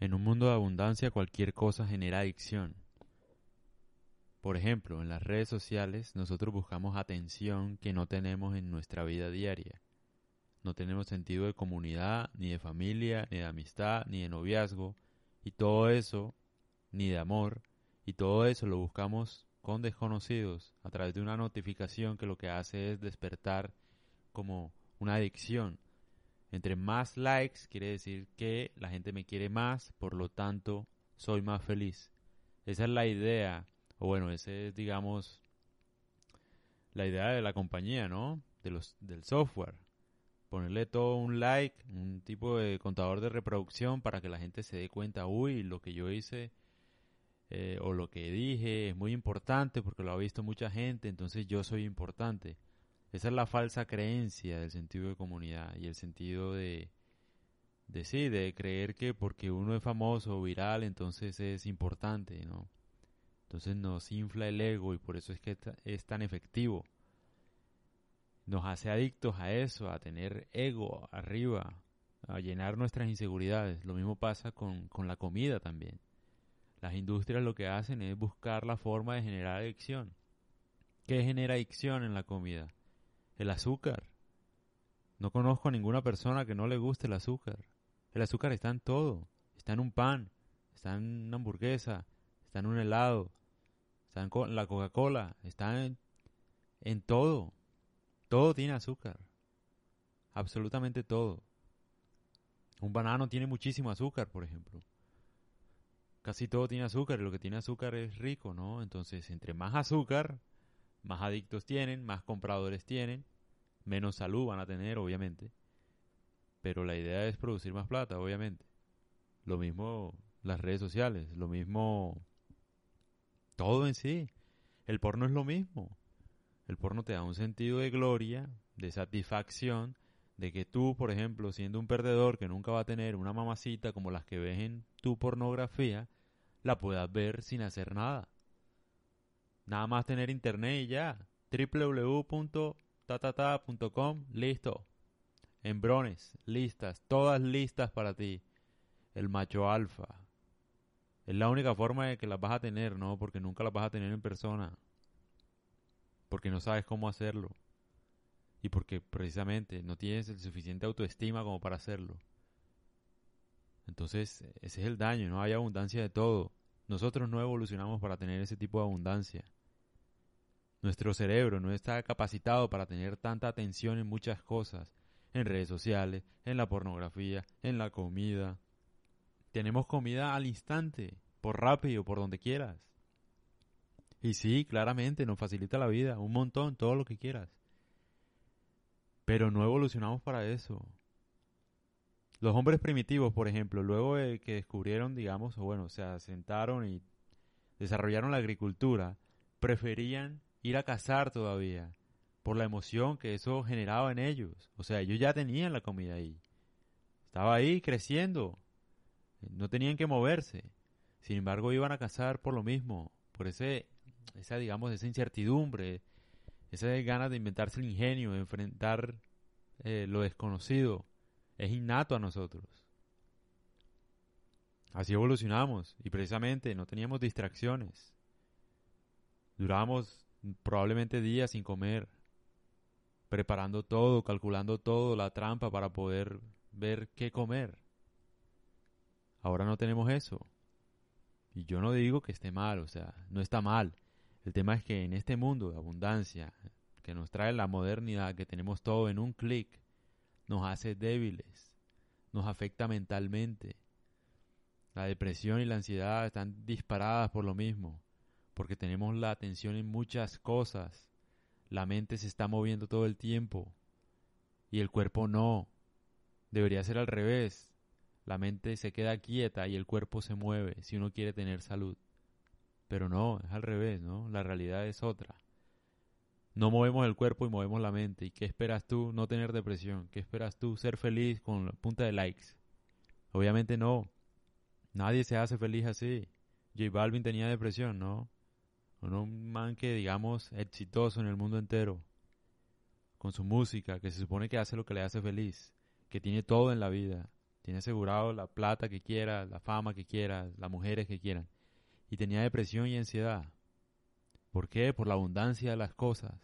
En un mundo de abundancia cualquier cosa genera adicción. Por ejemplo, en las redes sociales nosotros buscamos atención que no tenemos en nuestra vida diaria. No tenemos sentido de comunidad, ni de familia, ni de amistad, ni de noviazgo, y todo eso, ni de amor, y todo eso lo buscamos con desconocidos a través de una notificación que lo que hace es despertar como una adicción. Entre más likes quiere decir que la gente me quiere más, por lo tanto soy más feliz. Esa es la idea, o bueno, esa es digamos la idea de la compañía, ¿no? De los, del software. Ponerle todo un like, un tipo de contador de reproducción para que la gente se dé cuenta, uy, lo que yo hice eh, o lo que dije es muy importante porque lo ha visto mucha gente, entonces yo soy importante. Esa es la falsa creencia del sentido de comunidad y el sentido de, de sí, de creer que porque uno es famoso o viral, entonces es importante, ¿no? Entonces nos infla el ego y por eso es que es tan efectivo. Nos hace adictos a eso, a tener ego arriba, a llenar nuestras inseguridades. Lo mismo pasa con, con la comida también. Las industrias lo que hacen es buscar la forma de generar adicción. ¿Qué genera adicción en la comida? El azúcar. No conozco a ninguna persona que no le guste el azúcar. El azúcar está en todo. Está en un pan, está en una hamburguesa, está en un helado, está en la Coca-Cola, está en, en todo. Todo tiene azúcar. Absolutamente todo. Un banano tiene muchísimo azúcar, por ejemplo. Casi todo tiene azúcar y lo que tiene azúcar es rico, ¿no? Entonces, entre más azúcar, más adictos tienen, más compradores tienen, menos salud van a tener, obviamente. Pero la idea es producir más plata, obviamente. Lo mismo las redes sociales, lo mismo todo en sí. El porno es lo mismo. El porno te da un sentido de gloria, de satisfacción, de que tú, por ejemplo, siendo un perdedor que nunca va a tener una mamacita como las que ves en tu pornografía, la puedas ver sin hacer nada. Nada más tener internet y ya. www.tatata.com, listo. Embrones, listas, todas listas para ti. El macho alfa. Es la única forma de que las vas a tener, ¿no? Porque nunca las vas a tener en persona. Porque no sabes cómo hacerlo. Y porque precisamente no tienes el suficiente autoestima como para hacerlo. Entonces, ese es el daño, no hay abundancia de todo. Nosotros no evolucionamos para tener ese tipo de abundancia. Nuestro cerebro no está capacitado para tener tanta atención en muchas cosas, en redes sociales, en la pornografía, en la comida. Tenemos comida al instante, por rápido, por donde quieras. Y sí, claramente nos facilita la vida, un montón, todo lo que quieras. Pero no evolucionamos para eso. Los hombres primitivos, por ejemplo, luego de que descubrieron, digamos, o bueno, se asentaron y desarrollaron la agricultura, preferían ir a cazar todavía, por la emoción que eso generaba en ellos. O sea, ellos ya tenían la comida ahí. Estaba ahí creciendo. No tenían que moverse. Sin embargo, iban a cazar por lo mismo, por ese, esa, digamos, esa incertidumbre, esas ganas de inventarse el ingenio, de enfrentar eh, lo desconocido es innato a nosotros. Así evolucionamos y precisamente no teníamos distracciones. Durábamos probablemente días sin comer, preparando todo, calculando todo, la trampa para poder ver qué comer. Ahora no tenemos eso. Y yo no digo que esté mal, o sea, no está mal. El tema es que en este mundo de abundancia, que nos trae la modernidad, que tenemos todo en un clic, nos hace débiles, nos afecta mentalmente. La depresión y la ansiedad están disparadas por lo mismo, porque tenemos la atención en muchas cosas. La mente se está moviendo todo el tiempo y el cuerpo no. Debería ser al revés. La mente se queda quieta y el cuerpo se mueve si uno quiere tener salud. Pero no, es al revés, ¿no? La realidad es otra. No movemos el cuerpo y movemos la mente. ¿Y qué esperas tú? No tener depresión. ¿Qué esperas tú? Ser feliz con la punta de likes. Obviamente no. Nadie se hace feliz así. J Balvin tenía depresión, ¿no? Un man que, digamos, exitoso en el mundo entero. Con su música, que se supone que hace lo que le hace feliz. Que tiene todo en la vida. tiene asegurado la plata que quiera, la fama que quiera, las mujeres que quieran. Y tenía depresión y ansiedad. ¿Por qué? Por la abundancia de las cosas.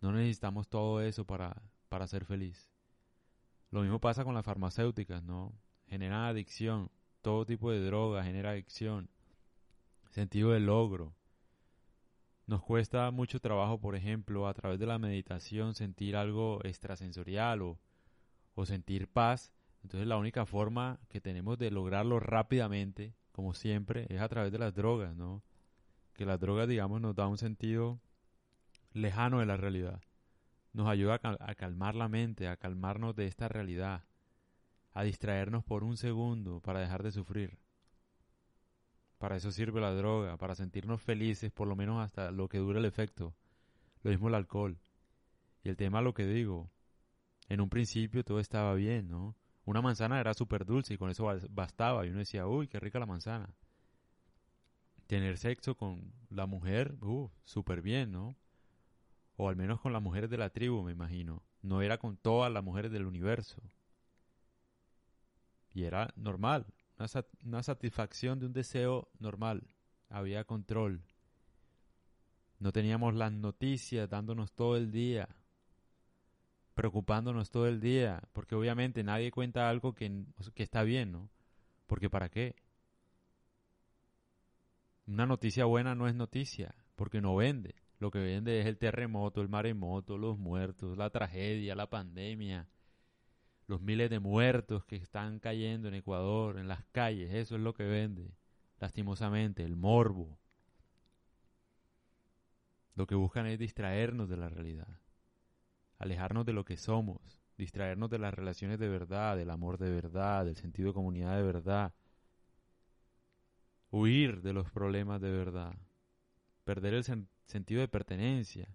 No necesitamos todo eso para, para ser feliz. Lo mismo pasa con las farmacéuticas, ¿no? Generan adicción. Todo tipo de droga genera adicción. Sentido de logro. Nos cuesta mucho trabajo, por ejemplo, a través de la meditación sentir algo extrasensorial o, o sentir paz. Entonces la única forma que tenemos de lograrlo rápidamente, como siempre, es a través de las drogas, ¿no? Que las drogas, digamos, nos da un sentido lejano de la realidad. Nos ayuda a, calmar la mente, a calmarnos de esta realidad, a distraernos por un segundo para dejar de sufrir. Para eso sirve la droga, para sentirnos felices, por lo menos hasta lo que dura el efecto. Lo mismo el alcohol. Y el tema, lo que digo, en un principio todo estaba bien, ¿no? Una manzana era súper dulce y con eso bastaba. Y uno decía, uy, qué rica la manzana. Tener sexo con la mujer, uh, súper bien, ¿no? O al menos con las mujeres de la tribu, me imagino. No era con todas las mujeres del universo. Y era normal, una, satisfacción de un deseo normal. Había control. No teníamos las noticias dándonos todo el día, preocupándonos todo el día, porque obviamente nadie cuenta algo que, que está bien, ¿no? Porque ¿para qué? Una noticia buena no es noticia, porque no vende. Lo que vende es el terremoto, el maremoto, los muertos, la tragedia, la pandemia, los miles de muertos que están cayendo en Ecuador, en las calles, eso es lo que vende, lastimosamente, el morbo. Lo que buscan es distraernos de la realidad, alejarnos de lo que somos, distraernos de las relaciones de verdad, del amor de verdad, del sentido de comunidad de verdad, huir de los problemas de verdad, perder el sentido de pertenencia.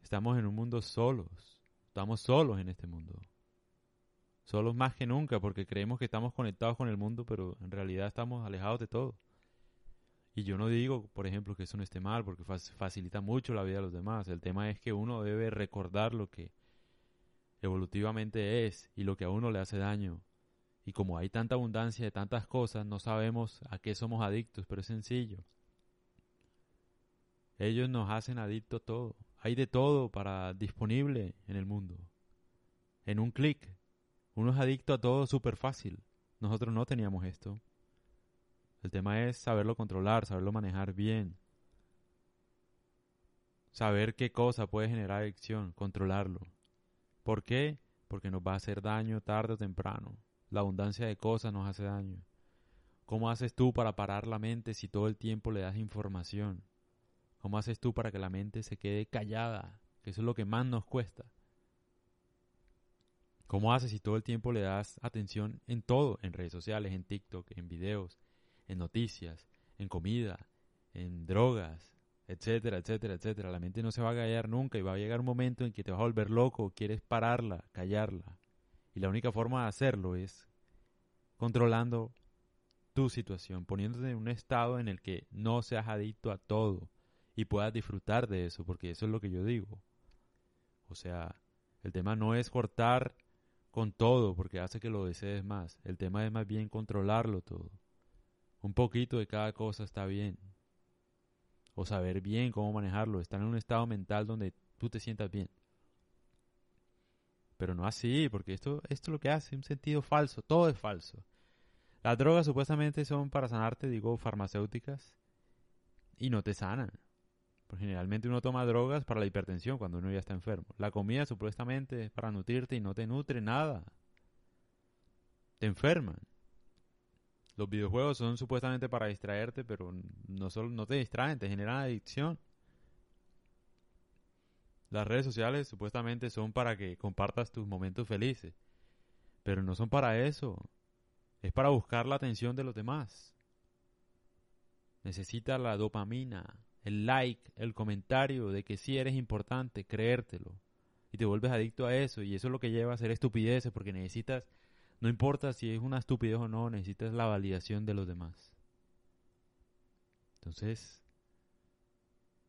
Estamos en un mundo solos, estamos solos en este mundo solos más que nunca porque creemos que estamos conectados con el mundo, pero en realidad estamos alejados de todo. Y yo no digo, por ejemplo, que eso no esté mal porque facilita mucho la vida de los demás. El tema es que uno debe recordar lo que evolutivamente es y lo que a uno le hace daño. Y como hay tanta abundancia de tantas cosas, no sabemos a qué somos adictos, pero es sencillo. Ellos nos hacen adictos todo. Hay de todo para disponible en el mundo. En un clic uno es adicto a todo súper fácil. Nosotros no teníamos esto. El tema es saberlo controlar, saberlo manejar bien. Saber qué cosa puede generar adicción, controlarlo. ¿Por qué? Porque nos va a hacer daño tarde o temprano. La abundancia de cosas nos hace daño. ¿Cómo haces tú para parar la mente si todo el tiempo le das información? ¿Cómo haces tú para que la mente se quede callada? Que eso es lo que más nos cuesta. ¿Cómo haces si todo el tiempo le das atención en todo, en redes sociales, en TikTok, en videos, en noticias, en comida, en drogas, etcétera, etcétera, etcétera? La mente no se va a callar nunca y va a llegar un momento en que te vas a volver loco, quieres pararla, callarla. Y la única forma de hacerlo es controlando tu situación, poniéndote en un estado en el que no seas adicto a todo y puedas disfrutar de eso, porque eso es lo que yo digo. O sea, el tema no es cortar con todo, porque hace que lo desees más. El tema es más bien controlarlo todo. Un poquito de cada cosa está bien. O saber bien cómo manejarlo, estar en un estado mental donde tú te sientas bien. Pero no así, porque esto, esto es lo que hace, un sentido falso, todo es falso. Las drogas supuestamente son para sanarte, digo, farmacéuticas, y no te sanan. Porque generalmente uno toma drogas para la hipertensión cuando uno ya está enfermo. La comida supuestamente es para nutrirte y no te nutre nada. Te enferman. Los videojuegos son supuestamente para distraerte, pero no solo no te distraen, te generan adicción. Las redes sociales supuestamente son para que compartas tus momentos felices, pero no son para eso. Es para buscar la atención de los demás. Necesita la dopamina, el like, el comentario de que sí eres importante, creértelo. Y te vuelves adicto a eso y eso es lo que lleva a hacer estupideces porque necesitas, no importa si es una estupidez o no, necesitas la validación de los demás. Entonces,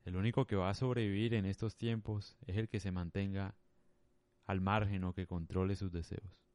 el único que va a sobrevivir en estos tiempos es el que se mantenga al margen o que controle sus deseos.